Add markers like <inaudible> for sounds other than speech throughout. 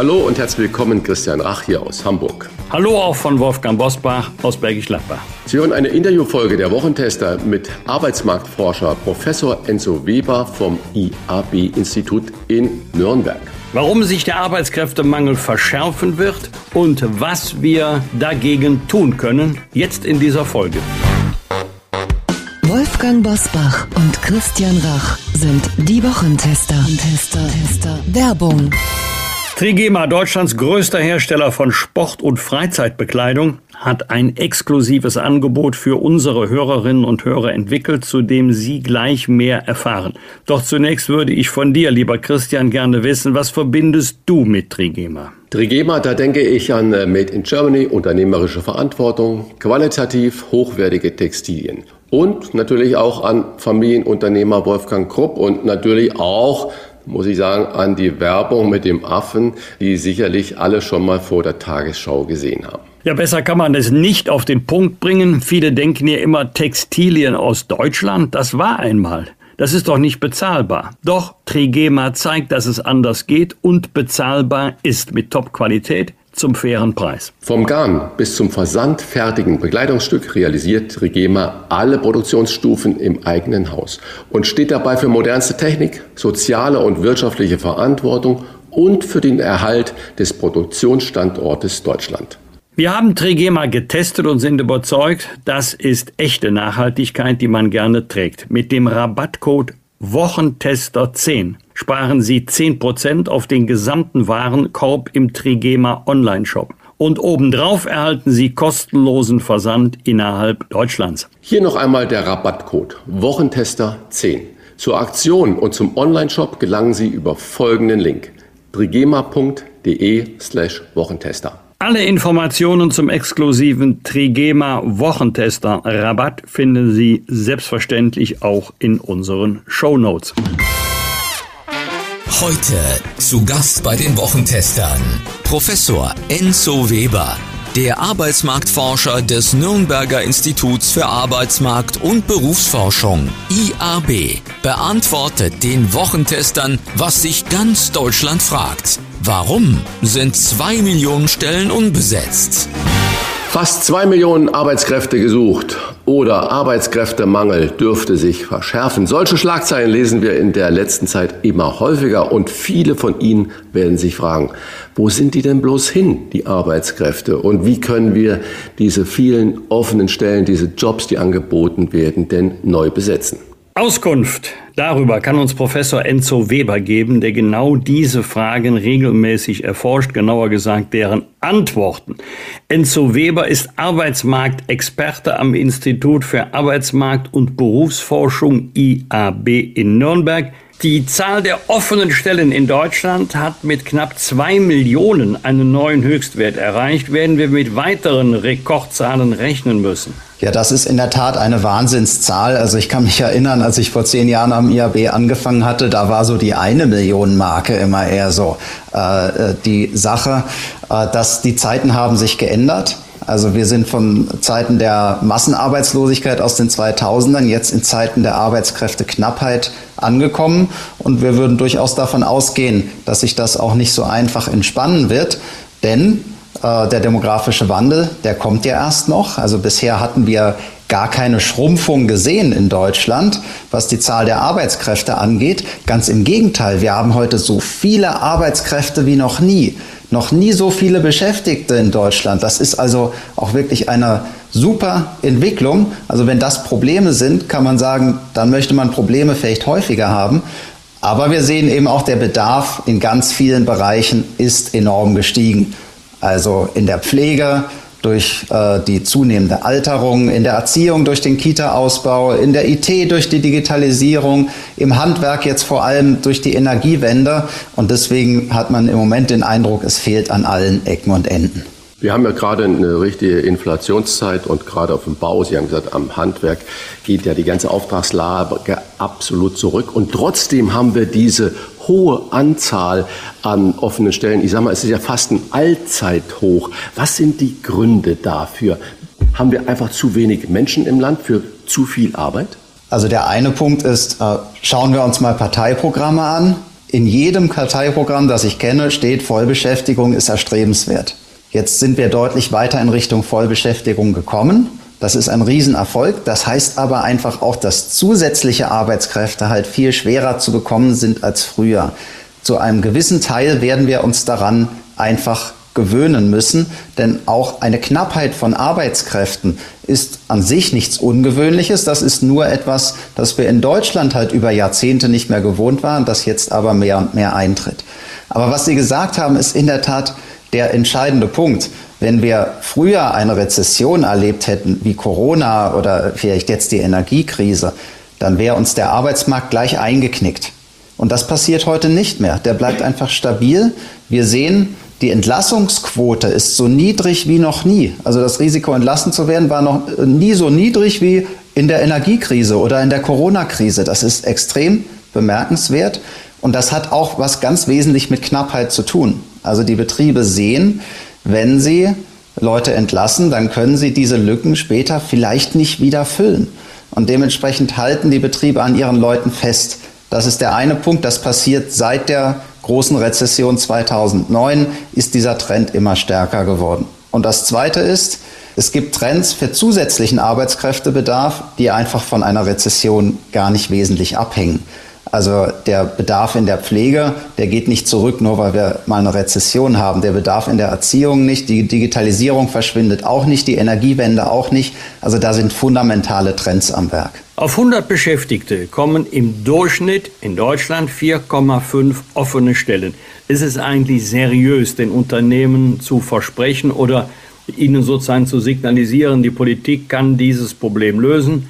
Hallo und herzlich willkommen, Christian Rach hier aus Hamburg. Hallo auch von Wolfgang Bosbach aus Bergisch Gladbach. Sie hören eine Interviewfolge der Wochentester mit Arbeitsmarktforscher Professor Enzo Weber vom IAB-Institut in Nürnberg. Warum sich der Arbeitskräftemangel verschärfen wird und was wir dagegen tun können, jetzt in dieser Folge. Wolfgang Bosbach und Christian Rach sind die Wochentester. Tester, Tester. Werbung. Trigema, Deutschlands größter Hersteller von Sport- und Freizeitbekleidung, hat ein exklusives Angebot für unsere Hörerinnen und Hörer entwickelt, zu dem Sie gleich mehr erfahren. Doch zunächst würde ich von dir, lieber Christian, gerne wissen, was verbindest du mit Trigema? Trigema, da denke ich an äh, Made in Germany, unternehmerische Verantwortung, qualitativ hochwertige Textilien. Und natürlich auch an Familienunternehmer Wolfgang Krupp und natürlich auch muss ich sagen, an die Werbung mit dem Affen, die sicherlich alle schon mal vor der Tagesschau gesehen haben. Ja, besser kann man es nicht auf den Punkt bringen. Viele denken ja immer Textilien aus Deutschland. Das war einmal. Das ist doch nicht bezahlbar. Doch Trigema zeigt, dass es anders geht und bezahlbar ist mit Top-Qualität zum fairen Preis. Vom Garn bis zum versandfertigen Bekleidungsstück realisiert Trigema alle Produktionsstufen im eigenen Haus und steht dabei für modernste Technik, soziale und wirtschaftliche Verantwortung und für den Erhalt des Produktionsstandortes Deutschland. Wir haben Trigema getestet und sind überzeugt, das ist echte Nachhaltigkeit, die man gerne trägt. Mit dem Rabattcode Wochentester 10 sparen Sie 10% auf den gesamten Warenkorb im Trigema Online-Shop. Und obendrauf erhalten Sie kostenlosen Versand innerhalb Deutschlands. Hier noch einmal der Rabattcode Wochentester 10. Zur Aktion und zum Online-Shop gelangen Sie über folgenden Link trigema.de slash Wochentester. Alle Informationen zum exklusiven Trigema Wochentester Rabatt finden Sie selbstverständlich auch in unseren Show Notes. Heute zu Gast bei den Wochentestern Professor Enzo Weber, der Arbeitsmarktforscher des Nürnberger Instituts für Arbeitsmarkt und Berufsforschung IAB, beantwortet den Wochentestern, was sich ganz Deutschland fragt. Warum sind zwei Millionen Stellen unbesetzt? Fast zwei Millionen Arbeitskräfte gesucht oder Arbeitskräftemangel dürfte sich verschärfen. Solche Schlagzeilen lesen wir in der letzten Zeit immer häufiger und viele von Ihnen werden sich fragen, wo sind die denn bloß hin, die Arbeitskräfte? Und wie können wir diese vielen offenen Stellen, diese Jobs, die angeboten werden, denn neu besetzen? Auskunft darüber kann uns Professor Enzo Weber geben, der genau diese Fragen regelmäßig erforscht, genauer gesagt deren Antworten. Enzo Weber ist Arbeitsmarktexperte am Institut für Arbeitsmarkt und Berufsforschung IAB in Nürnberg. Die Zahl der offenen Stellen in Deutschland hat mit knapp zwei Millionen einen neuen Höchstwert erreicht. Werden wir mit weiteren Rekordzahlen rechnen müssen? Ja, das ist in der Tat eine Wahnsinnszahl. Also ich kann mich erinnern, als ich vor zehn Jahren am IAB angefangen hatte, da war so die eine Million Marke immer eher so äh, äh, die Sache, äh, dass die Zeiten haben sich geändert. Also wir sind von Zeiten der Massenarbeitslosigkeit aus den 2000ern jetzt in Zeiten der Arbeitskräfteknappheit angekommen und wir würden durchaus davon ausgehen, dass sich das auch nicht so einfach entspannen wird, denn äh, der demografische Wandel, der kommt ja erst noch. Also bisher hatten wir gar keine Schrumpfung gesehen in Deutschland, was die Zahl der Arbeitskräfte angeht. Ganz im Gegenteil, wir haben heute so viele Arbeitskräfte wie noch nie. Noch nie so viele Beschäftigte in Deutschland. Das ist also auch wirklich eine super Entwicklung. Also wenn das Probleme sind, kann man sagen, dann möchte man Probleme vielleicht häufiger haben. Aber wir sehen eben auch, der Bedarf in ganz vielen Bereichen ist enorm gestiegen. Also in der Pflege durch äh, die zunehmende Alterung, in der Erziehung durch den Kita-Ausbau, in der IT durch die Digitalisierung, im Handwerk jetzt vor allem durch die Energiewende. Und deswegen hat man im Moment den Eindruck, es fehlt an allen Ecken und Enden. Wir haben ja gerade eine richtige Inflationszeit und gerade auf dem Bau, Sie haben gesagt, am Handwerk geht ja die ganze Auftragslage absolut zurück. Und trotzdem haben wir diese hohe Anzahl an offenen Stellen. Ich sage mal, es ist ja fast ein Allzeithoch. Was sind die Gründe dafür? Haben wir einfach zu wenig Menschen im Land für zu viel Arbeit? Also der eine Punkt ist, äh, schauen wir uns mal Parteiprogramme an. In jedem Parteiprogramm, das ich kenne, steht, Vollbeschäftigung ist erstrebenswert. Jetzt sind wir deutlich weiter in Richtung Vollbeschäftigung gekommen. Das ist ein Riesenerfolg. Das heißt aber einfach auch, dass zusätzliche Arbeitskräfte halt viel schwerer zu bekommen sind als früher. Zu einem gewissen Teil werden wir uns daran einfach gewöhnen müssen, denn auch eine Knappheit von Arbeitskräften ist an sich nichts Ungewöhnliches. Das ist nur etwas, das wir in Deutschland halt über Jahrzehnte nicht mehr gewohnt waren, das jetzt aber mehr und mehr eintritt. Aber was Sie gesagt haben, ist in der Tat der entscheidende Punkt. Wenn wir früher eine Rezession erlebt hätten, wie Corona oder vielleicht jetzt die Energiekrise, dann wäre uns der Arbeitsmarkt gleich eingeknickt. Und das passiert heute nicht mehr. Der bleibt einfach stabil. Wir sehen, die Entlassungsquote ist so niedrig wie noch nie. Also das Risiko, entlassen zu werden, war noch nie so niedrig wie in der Energiekrise oder in der Corona-Krise. Das ist extrem bemerkenswert. Und das hat auch was ganz wesentlich mit Knappheit zu tun. Also die Betriebe sehen, wenn sie Leute entlassen, dann können sie diese Lücken später vielleicht nicht wieder füllen. Und dementsprechend halten die Betriebe an ihren Leuten fest. Das ist der eine Punkt, das passiert seit der großen Rezession 2009 ist dieser Trend immer stärker geworden. Und das Zweite ist, es gibt Trends für zusätzlichen Arbeitskräftebedarf, die einfach von einer Rezession gar nicht wesentlich abhängen. Also der Bedarf in der Pflege, der geht nicht zurück, nur weil wir mal eine Rezession haben. Der Bedarf in der Erziehung nicht, die Digitalisierung verschwindet auch nicht, die Energiewende auch nicht. Also da sind fundamentale Trends am Werk. Auf 100 Beschäftigte kommen im Durchschnitt in Deutschland 4,5 offene Stellen. Ist es eigentlich seriös, den Unternehmen zu versprechen oder ihnen sozusagen zu signalisieren, die Politik kann dieses Problem lösen?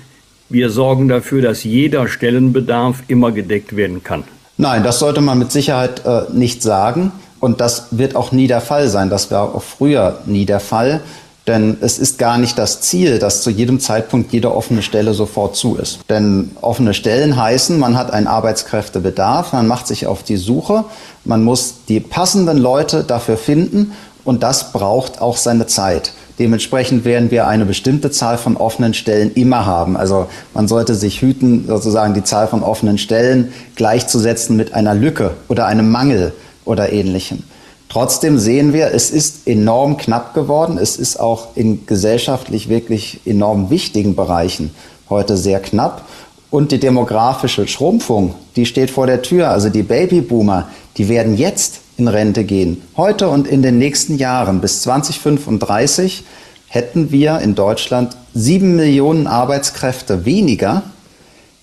Wir sorgen dafür, dass jeder Stellenbedarf immer gedeckt werden kann. Nein, das sollte man mit Sicherheit äh, nicht sagen. Und das wird auch nie der Fall sein. Das war auch früher nie der Fall. Denn es ist gar nicht das Ziel, dass zu jedem Zeitpunkt jede offene Stelle sofort zu ist. Denn offene Stellen heißen, man hat einen Arbeitskräftebedarf, man macht sich auf die Suche, man muss die passenden Leute dafür finden und das braucht auch seine Zeit. Dementsprechend werden wir eine bestimmte Zahl von offenen Stellen immer haben. Also man sollte sich hüten, sozusagen die Zahl von offenen Stellen gleichzusetzen mit einer Lücke oder einem Mangel oder ähnlichem. Trotzdem sehen wir, es ist enorm knapp geworden. Es ist auch in gesellschaftlich wirklich enorm wichtigen Bereichen heute sehr knapp. Und die demografische Schrumpfung, die steht vor der Tür. Also die Babyboomer, die werden jetzt in Rente gehen. Heute und in den nächsten Jahren bis 2035 hätten wir in Deutschland sieben Millionen Arbeitskräfte weniger,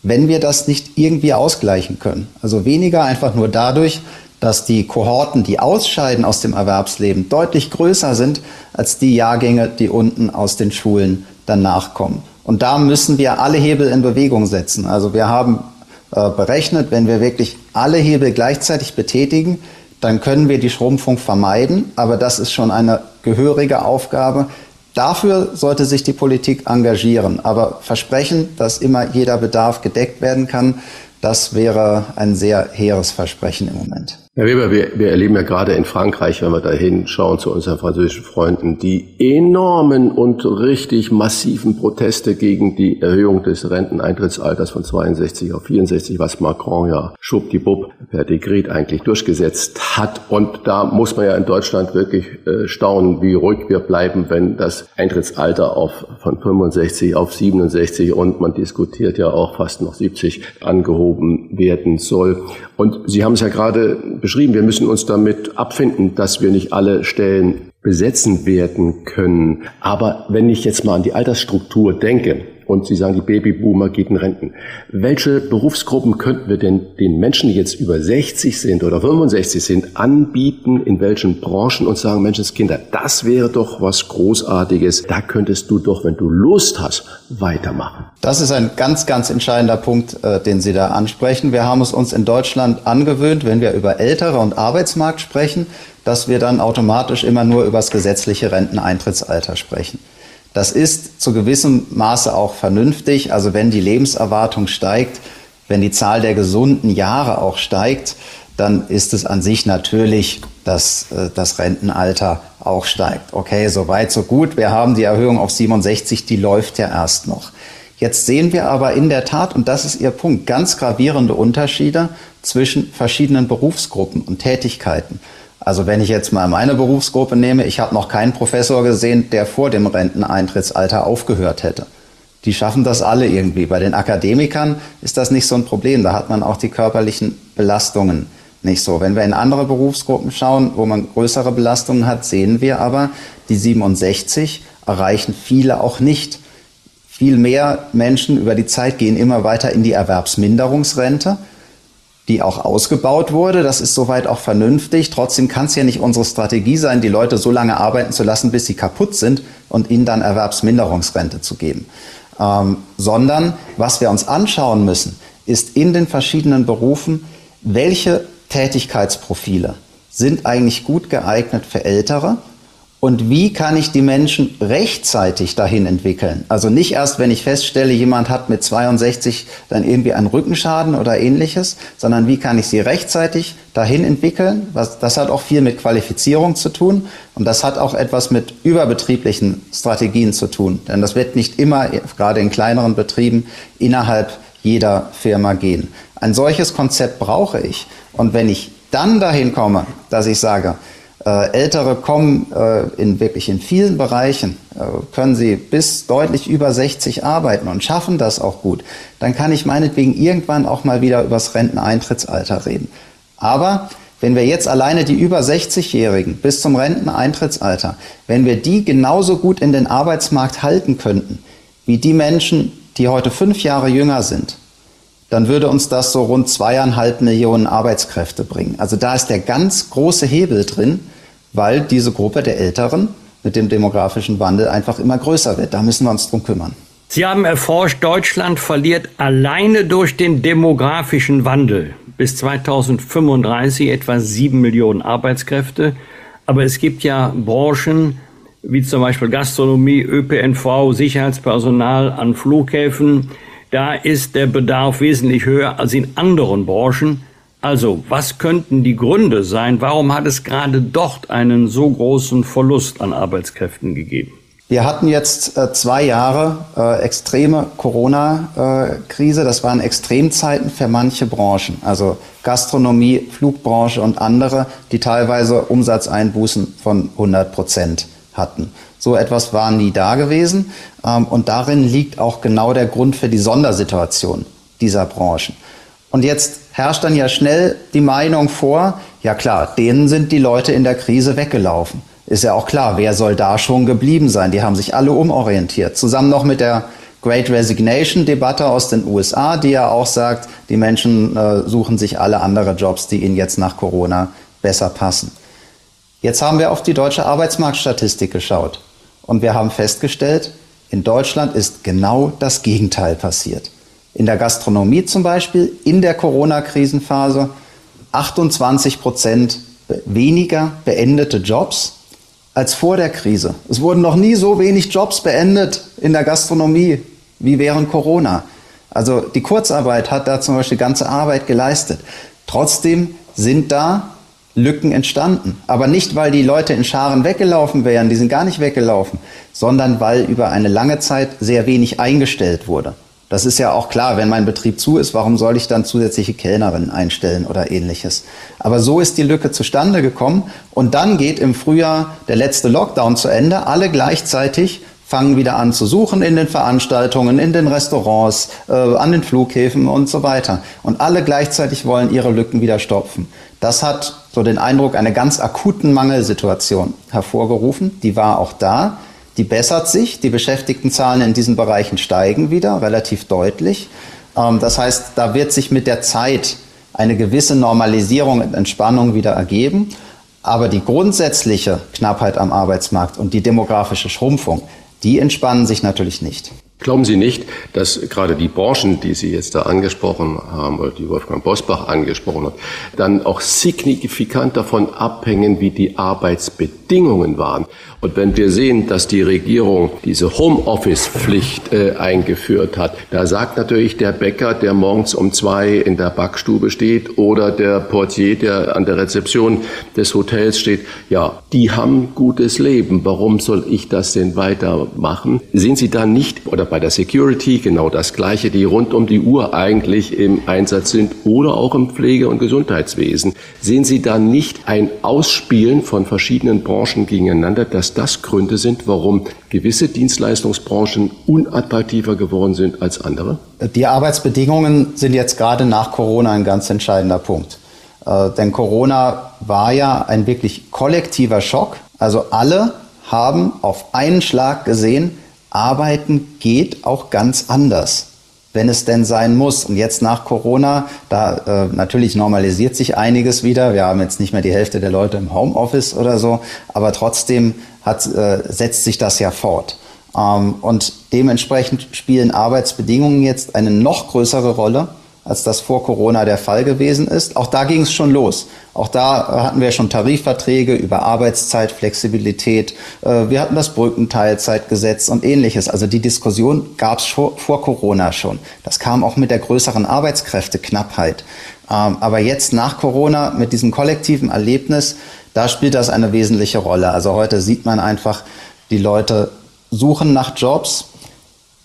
wenn wir das nicht irgendwie ausgleichen können. Also weniger einfach nur dadurch, dass die Kohorten, die ausscheiden aus dem Erwerbsleben, deutlich größer sind als die Jahrgänge, die unten aus den Schulen danach kommen. Und da müssen wir alle Hebel in Bewegung setzen. Also wir haben äh, berechnet, wenn wir wirklich alle Hebel gleichzeitig betätigen, dann können wir die Schrumpfung vermeiden. Aber das ist schon eine gehörige Aufgabe. Dafür sollte sich die Politik engagieren. Aber versprechen, dass immer jeder Bedarf gedeckt werden kann, das wäre ein sehr hehres Versprechen im Moment. Herr Weber, wir, wir erleben ja gerade in Frankreich, wenn wir da hinschauen zu unseren französischen Freunden, die enormen und richtig massiven Proteste gegen die Erhöhung des Renteneintrittsalters von 62 auf 64, was Macron ja schwuppdiwupp per Dekret eigentlich durchgesetzt hat. Und da muss man ja in Deutschland wirklich äh, staunen, wie ruhig wir bleiben, wenn das Eintrittsalter auf, von 65 auf 67 und man diskutiert ja auch fast noch 70 angehoben werden soll. Und Sie haben es ja gerade beschrieben, wir müssen uns damit abfinden, dass wir nicht alle Stellen besetzen werden können. Aber wenn ich jetzt mal an die Altersstruktur denke, und Sie sagen, die Babyboomer geht in Renten. Welche Berufsgruppen könnten wir denn den Menschen, die jetzt über 60 sind oder 65 sind, anbieten, in welchen Branchen und sagen, Menschenskinder, das wäre doch was Großartiges. Da könntest du doch, wenn du Lust hast, weitermachen. Das ist ein ganz, ganz entscheidender Punkt, äh, den Sie da ansprechen. Wir haben es uns in Deutschland angewöhnt, wenn wir über Ältere und Arbeitsmarkt sprechen, dass wir dann automatisch immer nur über das gesetzliche Renteneintrittsalter sprechen. Das ist zu gewissem Maße auch vernünftig. Also wenn die Lebenserwartung steigt, wenn die Zahl der gesunden Jahre auch steigt, dann ist es an sich natürlich, dass äh, das Rentenalter auch steigt. Okay, so weit, so gut. Wir haben die Erhöhung auf 67, die läuft ja erst noch. Jetzt sehen wir aber in der Tat, und das ist Ihr Punkt, ganz gravierende Unterschiede zwischen verschiedenen Berufsgruppen und Tätigkeiten. Also wenn ich jetzt mal meine Berufsgruppe nehme, ich habe noch keinen Professor gesehen, der vor dem Renteneintrittsalter aufgehört hätte. Die schaffen das alle irgendwie. Bei den Akademikern ist das nicht so ein Problem. Da hat man auch die körperlichen Belastungen nicht so. Wenn wir in andere Berufsgruppen schauen, wo man größere Belastungen hat, sehen wir aber, die 67 erreichen viele auch nicht. Viel mehr Menschen über die Zeit gehen immer weiter in die Erwerbsminderungsrente, die auch ausgebaut wurde. Das ist soweit auch vernünftig. Trotzdem kann es ja nicht unsere Strategie sein, die Leute so lange arbeiten zu lassen, bis sie kaputt sind und ihnen dann Erwerbsminderungsrente zu geben. Ähm, sondern was wir uns anschauen müssen, ist in den verschiedenen Berufen, welche Tätigkeitsprofile sind eigentlich gut geeignet für Ältere und wie kann ich die Menschen rechtzeitig dahin entwickeln? Also nicht erst, wenn ich feststelle, jemand hat mit 62 dann irgendwie einen Rückenschaden oder ähnliches, sondern wie kann ich sie rechtzeitig dahin entwickeln? Das hat auch viel mit Qualifizierung zu tun und das hat auch etwas mit überbetrieblichen Strategien zu tun. Denn das wird nicht immer, gerade in kleineren Betrieben, innerhalb jeder Firma gehen. Ein solches Konzept brauche ich. Und wenn ich dann dahin komme, dass ich sage, Ältere kommen äh, in wirklich in vielen Bereichen, äh, können sie bis deutlich über 60 arbeiten und schaffen das auch gut, dann kann ich meinetwegen irgendwann auch mal wieder übers Renteneintrittsalter reden. Aber wenn wir jetzt alleine die über 60-Jährigen bis zum Renteneintrittsalter, wenn wir die genauso gut in den Arbeitsmarkt halten könnten, wie die Menschen, die heute fünf Jahre jünger sind, dann würde uns das so rund zweieinhalb Millionen Arbeitskräfte bringen. Also da ist der ganz große Hebel drin, weil diese Gruppe der Älteren mit dem demografischen Wandel einfach immer größer wird. Da müssen wir uns drum kümmern. Sie haben erforscht, Deutschland verliert alleine durch den demografischen Wandel bis 2035 etwa sieben Millionen Arbeitskräfte. Aber es gibt ja Branchen wie zum Beispiel Gastronomie, ÖPNV, Sicherheitspersonal an Flughäfen. Da ist der Bedarf wesentlich höher als in anderen Branchen. Also, was könnten die Gründe sein? Warum hat es gerade dort einen so großen Verlust an Arbeitskräften gegeben? Wir hatten jetzt äh, zwei Jahre äh, extreme Corona-Krise. Äh, das waren Extremzeiten für manche Branchen, also Gastronomie, Flugbranche und andere, die teilweise Umsatzeinbußen von 100 Prozent hatten. So etwas war nie da gewesen. Ähm, und darin liegt auch genau der Grund für die Sondersituation dieser Branchen. Und jetzt herrscht dann ja schnell die Meinung vor, ja klar, denen sind die Leute in der Krise weggelaufen. Ist ja auch klar, wer soll da schon geblieben sein? Die haben sich alle umorientiert. Zusammen noch mit der Great Resignation Debatte aus den USA, die ja auch sagt, die Menschen äh, suchen sich alle andere Jobs, die ihnen jetzt nach Corona besser passen. Jetzt haben wir auf die deutsche Arbeitsmarktstatistik geschaut und wir haben festgestellt, in Deutschland ist genau das Gegenteil passiert in der Gastronomie zum Beispiel in der Corona-Krisenphase 28 Prozent weniger beendete Jobs als vor der Krise. Es wurden noch nie so wenig Jobs beendet in der Gastronomie wie während Corona. Also die Kurzarbeit hat da zum Beispiel ganze Arbeit geleistet. Trotzdem sind da Lücken entstanden. Aber nicht, weil die Leute in Scharen weggelaufen wären, die sind gar nicht weggelaufen, sondern weil über eine lange Zeit sehr wenig eingestellt wurde. Das ist ja auch klar, wenn mein Betrieb zu ist, warum soll ich dann zusätzliche Kellnerinnen einstellen oder ähnliches? Aber so ist die Lücke zustande gekommen und dann geht im Frühjahr der letzte Lockdown zu Ende. Alle gleichzeitig fangen wieder an zu suchen in den Veranstaltungen, in den Restaurants, äh, an den Flughäfen und so weiter. Und alle gleichzeitig wollen ihre Lücken wieder stopfen. Das hat so den Eindruck einer ganz akuten Mangelsituation hervorgerufen. Die war auch da die bessert sich. Die Beschäftigtenzahlen in diesen Bereichen steigen wieder relativ deutlich. Ähm, das heißt, da wird sich mit der Zeit eine gewisse Normalisierung und Entspannung wieder ergeben. Aber die grundsätzliche Knappheit am Arbeitsmarkt und die demografische Schrumpfung, die entspannen sich natürlich nicht. Glauben Sie nicht, dass gerade die Branchen, die Sie jetzt da angesprochen haben oder die Wolfgang Bosbach angesprochen hat, dann auch signifikant davon abhängen, wie die Arbeitsbedingungen waren? Und wenn wir sehen, dass die Regierung diese Homeoffice-Pflicht äh, eingeführt hat, da sagt natürlich der Bäcker, der morgens um zwei in der Backstube steht oder der Portier, der an der Rezeption des Hotels steht, ja, die haben gutes Leben. Warum soll ich das denn weitermachen? Sehen Sie da nicht, oder bei der Security genau das Gleiche, die rund um die Uhr eigentlich im Einsatz sind oder auch im Pflege- und Gesundheitswesen, sehen Sie da nicht ein Ausspielen von verschiedenen Branchen gegeneinander, das dass das Gründe sind, warum gewisse Dienstleistungsbranchen unattraktiver geworden sind als andere? Die Arbeitsbedingungen sind jetzt gerade nach Corona ein ganz entscheidender Punkt. Äh, denn Corona war ja ein wirklich kollektiver Schock. Also alle haben auf einen Schlag gesehen, Arbeiten geht auch ganz anders wenn es denn sein muss. Und jetzt nach Corona, da äh, natürlich normalisiert sich einiges wieder. Wir haben jetzt nicht mehr die Hälfte der Leute im Homeoffice oder so, aber trotzdem hat, äh, setzt sich das ja fort. Ähm, und dementsprechend spielen Arbeitsbedingungen jetzt eine noch größere Rolle als das vor Corona der Fall gewesen ist. Auch da ging es schon los. Auch da hatten wir schon Tarifverträge über Arbeitszeit, Flexibilität. Äh, wir hatten das Brückenteilzeitgesetz und ähnliches. Also die Diskussion gab es vor Corona schon. Das kam auch mit der größeren Arbeitskräfteknappheit. Ähm, aber jetzt nach Corona mit diesem kollektiven Erlebnis, da spielt das eine wesentliche Rolle. Also heute sieht man einfach, die Leute suchen nach Jobs,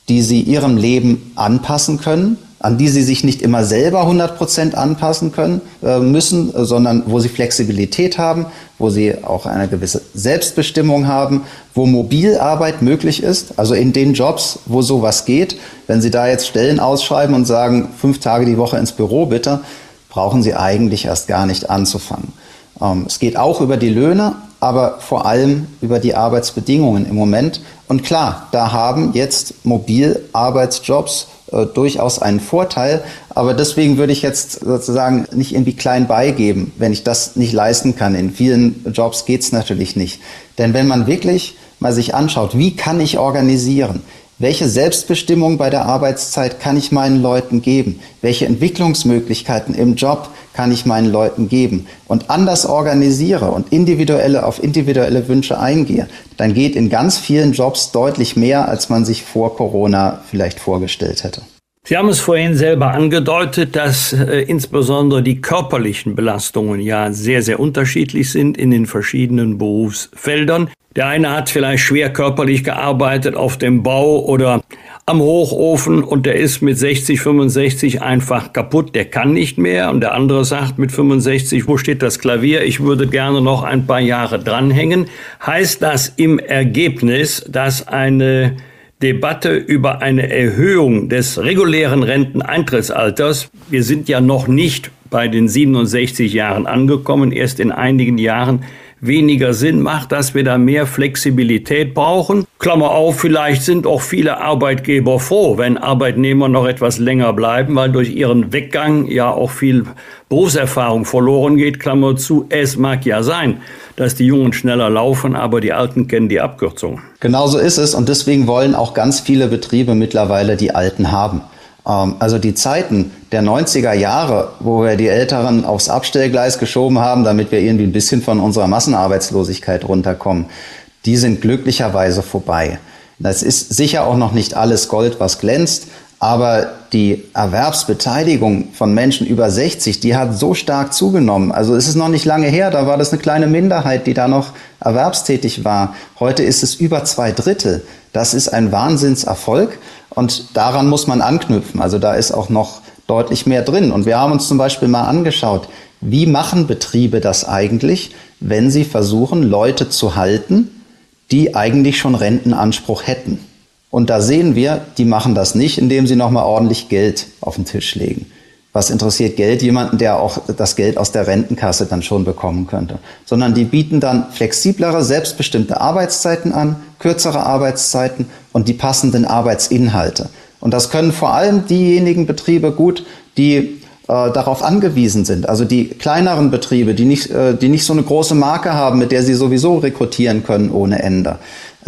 die sie ihrem Leben anpassen können an die sie sich nicht immer selber 100 Prozent anpassen können äh, müssen, sondern wo sie Flexibilität haben, wo sie auch eine gewisse Selbstbestimmung haben, wo Mobilarbeit möglich ist, also in den Jobs, wo sowas geht. Wenn Sie da jetzt Stellen ausschreiben und sagen, fünf Tage die Woche ins Büro bitte, brauchen Sie eigentlich erst gar nicht anzufangen. Ähm, es geht auch über die Löhne, aber vor allem über die Arbeitsbedingungen im Moment. Und klar, da haben jetzt Mobilarbeitsjobs äh, durchaus einen Vorteil. Aber deswegen würde ich jetzt sozusagen nicht irgendwie klein beigeben, wenn ich das nicht leisten kann. In vielen Jobs geht es natürlich nicht. Denn wenn man wirklich mal sich anschaut, wie kann ich organisieren? Welche Selbstbestimmung bei der Arbeitszeit kann ich meinen Leuten geben? Welche Entwicklungsmöglichkeiten im Job kann ich meinen Leuten geben? Und anders organisiere und individuelle auf individuelle Wünsche eingehe, dann geht in ganz vielen Jobs deutlich mehr, als man sich vor Corona vielleicht vorgestellt hätte. Sie haben es vorhin selber angedeutet, dass äh, insbesondere die körperlichen Belastungen ja sehr, sehr unterschiedlich sind in den verschiedenen Berufsfeldern. Der eine hat vielleicht schwer körperlich gearbeitet auf dem Bau oder am Hochofen und der ist mit 60, 65 einfach kaputt, der kann nicht mehr. Und der andere sagt mit 65, wo steht das Klavier? Ich würde gerne noch ein paar Jahre dranhängen. Heißt das im Ergebnis, dass eine Debatte über eine Erhöhung des regulären Renteneintrittsalters. Wir sind ja noch nicht bei den 67 Jahren angekommen, erst in einigen Jahren weniger Sinn macht, dass wir da mehr Flexibilität brauchen. Klammer auf, vielleicht sind auch viele Arbeitgeber froh, wenn Arbeitnehmer noch etwas länger bleiben, weil durch ihren Weggang ja auch viel Berufserfahrung verloren geht. Klammer zu, es mag ja sein, dass die Jungen schneller laufen, aber die Alten kennen die Abkürzung. Genau so ist es und deswegen wollen auch ganz viele Betriebe mittlerweile die Alten haben. Ähm, also die Zeiten der 90er Jahre, wo wir die Älteren aufs Abstellgleis geschoben haben, damit wir irgendwie ein bisschen von unserer Massenarbeitslosigkeit runterkommen, die sind glücklicherweise vorbei. Das ist sicher auch noch nicht alles Gold, was glänzt, aber die Erwerbsbeteiligung von Menschen über 60, die hat so stark zugenommen. Also es ist noch nicht lange her, da war das eine kleine Minderheit, die da noch erwerbstätig war. Heute ist es über zwei Drittel. Das ist ein Wahnsinnserfolg. Und daran muss man anknüpfen. Also da ist auch noch deutlich mehr drin. Und wir haben uns zum Beispiel mal angeschaut, wie machen Betriebe das eigentlich, wenn sie versuchen, Leute zu halten, die eigentlich schon Rentenanspruch hätten. Und da sehen wir, die machen das nicht, indem sie nochmal ordentlich Geld auf den Tisch legen. Was interessiert Geld jemanden, der auch das Geld aus der Rentenkasse dann schon bekommen könnte? Sondern die bieten dann flexiblere, selbstbestimmte Arbeitszeiten an, kürzere Arbeitszeiten und die passenden Arbeitsinhalte. Und das können vor allem diejenigen Betriebe gut, die darauf angewiesen sind. Also die kleineren Betriebe, die nicht, äh, die nicht so eine große Marke haben, mit der sie sowieso rekrutieren können ohne Ende.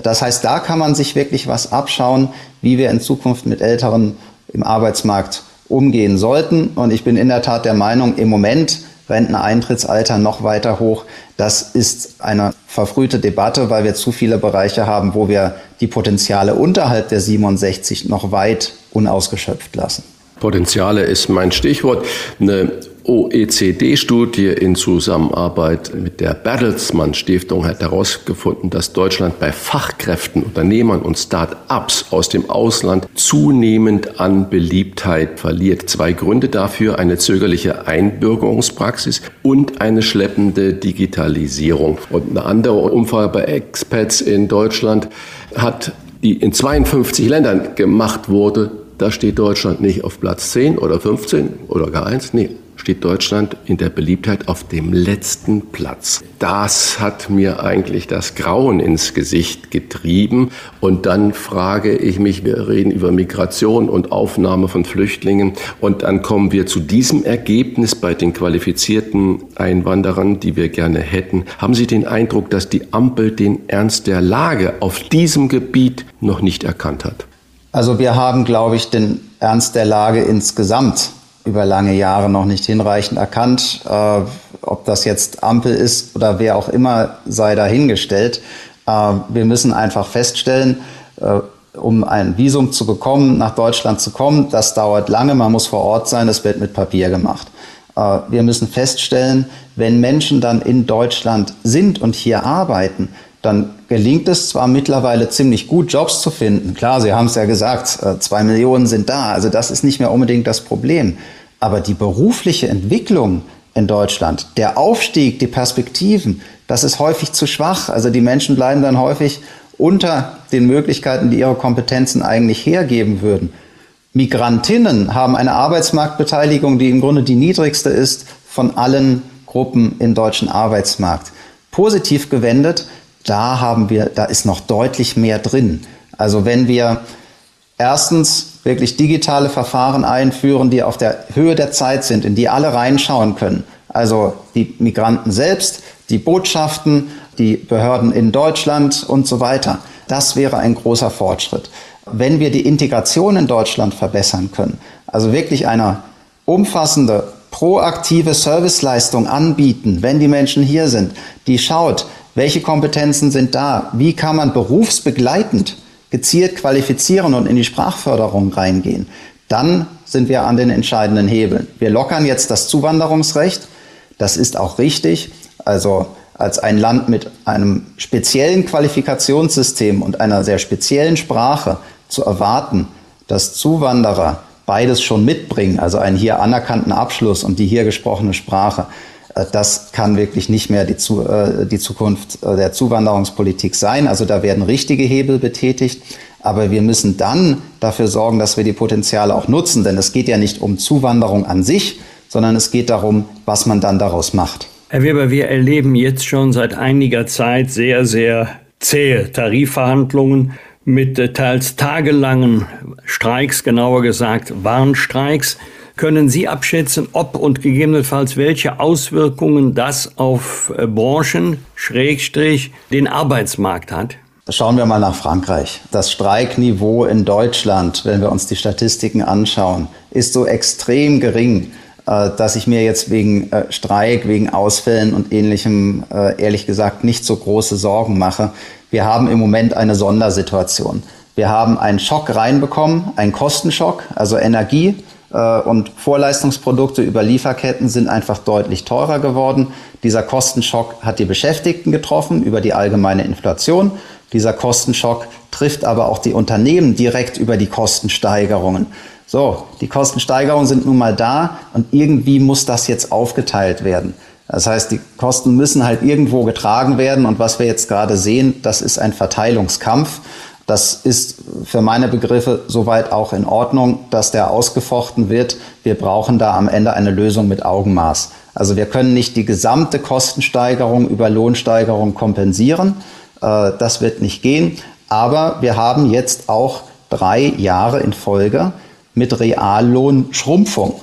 Das heißt, da kann man sich wirklich was abschauen, wie wir in Zukunft mit Älteren im Arbeitsmarkt umgehen sollten. Und ich bin in der Tat der Meinung, im Moment Renteneintrittsalter noch weiter hoch. Das ist eine verfrühte Debatte, weil wir zu viele Bereiche haben, wo wir die Potenziale unterhalb der 67 noch weit unausgeschöpft lassen. Potenziale ist mein Stichwort. Eine OECD-Studie in Zusammenarbeit mit der Bertelsmann Stiftung hat herausgefunden, dass Deutschland bei Fachkräften, Unternehmern und Start-ups aus dem Ausland zunehmend an Beliebtheit verliert. Zwei Gründe dafür, eine zögerliche Einbürgerungspraxis und eine schleppende Digitalisierung. Und eine andere Umfrage bei Expats in Deutschland hat die in 52 Ländern gemacht wurde, da steht Deutschland nicht auf Platz 10 oder 15 oder gar eins. Nee, steht Deutschland in der Beliebtheit auf dem letzten Platz. Das hat mir eigentlich das Grauen ins Gesicht getrieben. Und dann frage ich mich, wir reden über Migration und Aufnahme von Flüchtlingen. Und dann kommen wir zu diesem Ergebnis bei den qualifizierten Einwanderern, die wir gerne hätten. Haben Sie den Eindruck, dass die Ampel den Ernst der Lage auf diesem Gebiet noch nicht erkannt hat? Also wir haben, glaube ich, den Ernst der Lage insgesamt über lange Jahre noch nicht hinreichend erkannt. Äh, ob das jetzt Ampel ist oder wer auch immer, sei dahingestellt. Äh, wir müssen einfach feststellen, äh, um ein Visum zu bekommen, nach Deutschland zu kommen, das dauert lange, man muss vor Ort sein, das wird mit Papier gemacht. Äh, wir müssen feststellen, wenn Menschen dann in Deutschland sind und hier arbeiten, dann gelingt es zwar mittlerweile ziemlich gut, Jobs zu finden. Klar, Sie haben es ja gesagt, äh, zwei Millionen sind da, also das ist nicht mehr unbedingt das Problem. Aber die berufliche Entwicklung in Deutschland, der Aufstieg, die Perspektiven, das ist häufig zu schwach. Also die Menschen bleiben dann häufig unter den Möglichkeiten, die ihre Kompetenzen eigentlich hergeben würden. Migrantinnen haben eine Arbeitsmarktbeteiligung, die im Grunde die niedrigste ist von allen Gruppen im deutschen Arbeitsmarkt. Positiv gewendet da haben wir, da ist noch deutlich mehr drin. Also wenn wir erstens wirklich digitale Verfahren einführen, die auf der Höhe der Zeit sind, in die alle reinschauen können. Also die Migranten selbst, die Botschaften, die Behörden in Deutschland und so weiter. Das wäre ein großer Fortschritt. Wenn wir die Integration in Deutschland verbessern können, also wirklich eine umfassende, proaktive Serviceleistung anbieten, wenn die Menschen hier sind, die schaut, welche Kompetenzen sind da? Wie kann man berufsbegleitend gezielt qualifizieren und in die Sprachförderung reingehen? Dann sind wir an den entscheidenden Hebeln. Wir lockern jetzt das Zuwanderungsrecht. Das ist auch richtig. Also als ein Land mit einem speziellen Qualifikationssystem und einer sehr speziellen Sprache zu erwarten, dass Zuwanderer beides schon mitbringen, also einen hier anerkannten Abschluss und die hier gesprochene Sprache, das kann wirklich nicht mehr die, äh, die Zukunft äh, der Zuwanderungspolitik sein. Also da werden richtige Hebel betätigt. Aber wir müssen dann dafür sorgen, dass wir die Potenziale auch nutzen. Denn es geht ja nicht um Zuwanderung an sich, sondern es geht darum, was man dann daraus macht. Herr Weber, wir erleben jetzt schon seit einiger Zeit sehr, sehr zähe Tarifverhandlungen mit teils tagelangen Streiks, genauer gesagt Warnstreiks. Können Sie abschätzen, ob und gegebenenfalls welche Auswirkungen das auf äh, Branchen, Schrägstrich, den Arbeitsmarkt hat? Schauen wir mal nach Frankreich. Das Streikniveau in Deutschland, wenn wir uns die Statistiken anschauen, ist so extrem gering, äh, dass ich mir jetzt wegen äh, Streik, wegen Ausfällen und ähnlichem ehrlich gesagt nicht so große Sorgen mache. Wir haben im Moment eine Sondersituation. Wir haben einen Schock reinbekommen, einen Kostenschock, also Energie und Vorleistungsprodukte über Lieferketten sind einfach deutlich teurer geworden. Dieser Kostenschock hat die Beschäftigten getroffen über die allgemeine Inflation. Dieser Kostenschock trifft aber auch die Unternehmen direkt über die Kostensteigerungen. So, die Kostensteigerungen sind nun mal da und irgendwie muss das jetzt aufgeteilt werden. Das heißt, die Kosten müssen halt irgendwo getragen werden und was wir jetzt gerade sehen, das ist ein Verteilungskampf. Das ist für meine Begriffe soweit auch in Ordnung, dass der ausgefochten wird. Wir brauchen da am Ende eine Lösung mit Augenmaß. Also wir können nicht die gesamte Kostensteigerung über Lohnsteigerung kompensieren. Äh, das wird nicht gehen. Aber wir haben jetzt auch drei Jahre in Folge mit Reallohnschrumpfung.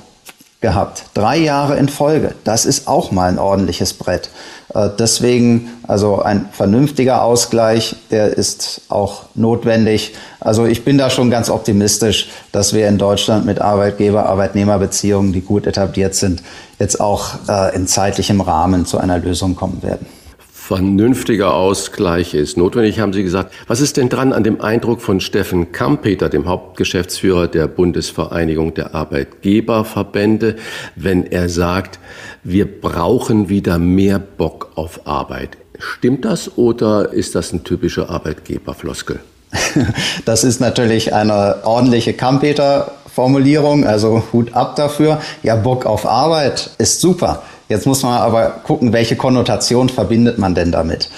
Gehabt. Drei Jahre in Folge. Das ist auch mal ein ordentliches Brett. Äh, deswegen, also ein vernünftiger Ausgleich, der ist auch notwendig. Also ich bin da schon ganz optimistisch, dass wir in Deutschland mit Arbeitgeber-Arbeitnehmer-Beziehungen, die gut etabliert sind, jetzt auch äh, in zeitlichem Rahmen zu einer Lösung kommen werden vernünftiger Ausgleich ist notwendig, haben Sie gesagt. Was ist denn dran an dem Eindruck von Steffen Kampeter, dem Hauptgeschäftsführer der Bundesvereinigung der Arbeitgeberverbände, wenn er sagt, wir brauchen wieder mehr Bock auf Arbeit? Stimmt das oder ist das ein typischer Arbeitgeberfloskel? <laughs> Das ist natürlich eine ordentliche Kampeter-Formulierung, also Hut ab dafür. Ja, Bock auf Arbeit ist super. Jetzt muss man aber gucken, welche Konnotation verbindet man denn damit.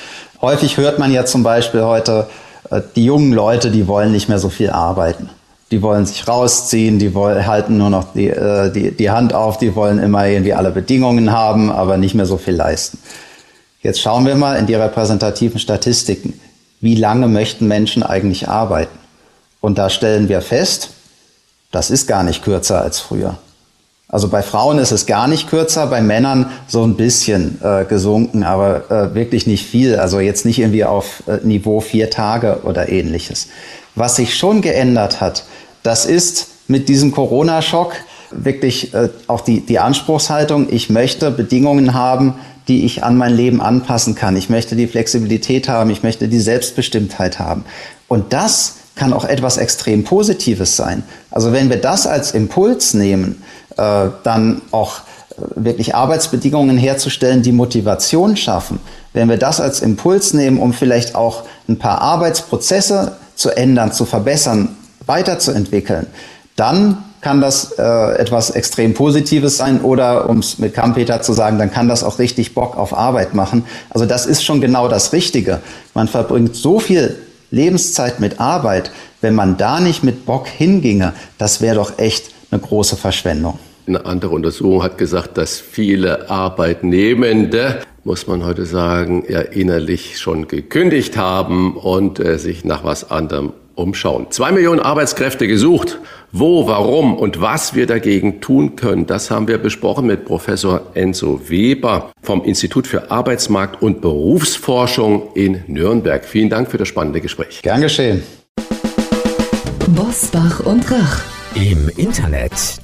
Häufig hört man ja zum Beispiel heute, äh, die jungen Leute, die wollen nicht mehr so viel arbeiten. Die wollen sich rausziehen, die wollen, halten nur noch die, äh, die, die Hand auf, die wollen immer irgendwie alle Bedingungen haben, aber nicht mehr so viel leisten. Jetzt schauen wir mal in die repräsentativen Statistiken. Wie lange möchten Menschen eigentlich arbeiten? Und da stellen wir fest, das ist gar nicht kürzer als früher. Also bei Frauen ist es gar nicht kürzer, bei Männern so ein bisschen äh, gesunken, aber äh, wirklich nicht viel. Also jetzt nicht irgendwie auf äh, Niveau vier Tage oder ähnliches. Was sich schon geändert hat, das ist mit diesem Corona-Schock wirklich äh, auch die, die Anspruchshaltung, ich möchte Bedingungen haben, die ich an mein Leben anpassen kann. Ich möchte die Flexibilität haben, ich möchte die Selbstbestimmtheit haben. Und das kann auch etwas extrem Positives sein. Also wenn wir das als Impuls nehmen, äh, dann auch äh, wirklich Arbeitsbedingungen herzustellen, die Motivation schaffen. Wenn wir das als Impuls nehmen, um vielleicht auch ein paar Arbeitsprozesse zu ändern, zu verbessern, weiterzuentwickeln, dann kann das äh, etwas extrem Positives sein oder, um es mit Kampeter zu sagen, dann kann das auch richtig Bock auf Arbeit machen. Also das ist schon genau das Richtige. Man verbringt so viel Lebenszeit mit Arbeit. Wenn man da nicht mit Bock hinginge, das wäre doch echt eine große Verschwendung. Eine andere Untersuchung hat gesagt, dass viele Arbeitnehmende, muss man heute sagen, ja innerlich schon gekündigt haben und äh, sich nach was anderem umschauen. Zwei Millionen Arbeitskräfte gesucht. Wo, warum und was wir dagegen tun können, das haben wir besprochen mit Professor Enzo Weber vom Institut für Arbeitsmarkt und Berufsforschung in Nürnberg. Vielen Dank für das spannende Gespräch. Gern geschehen. Bosbach und Rach im Internet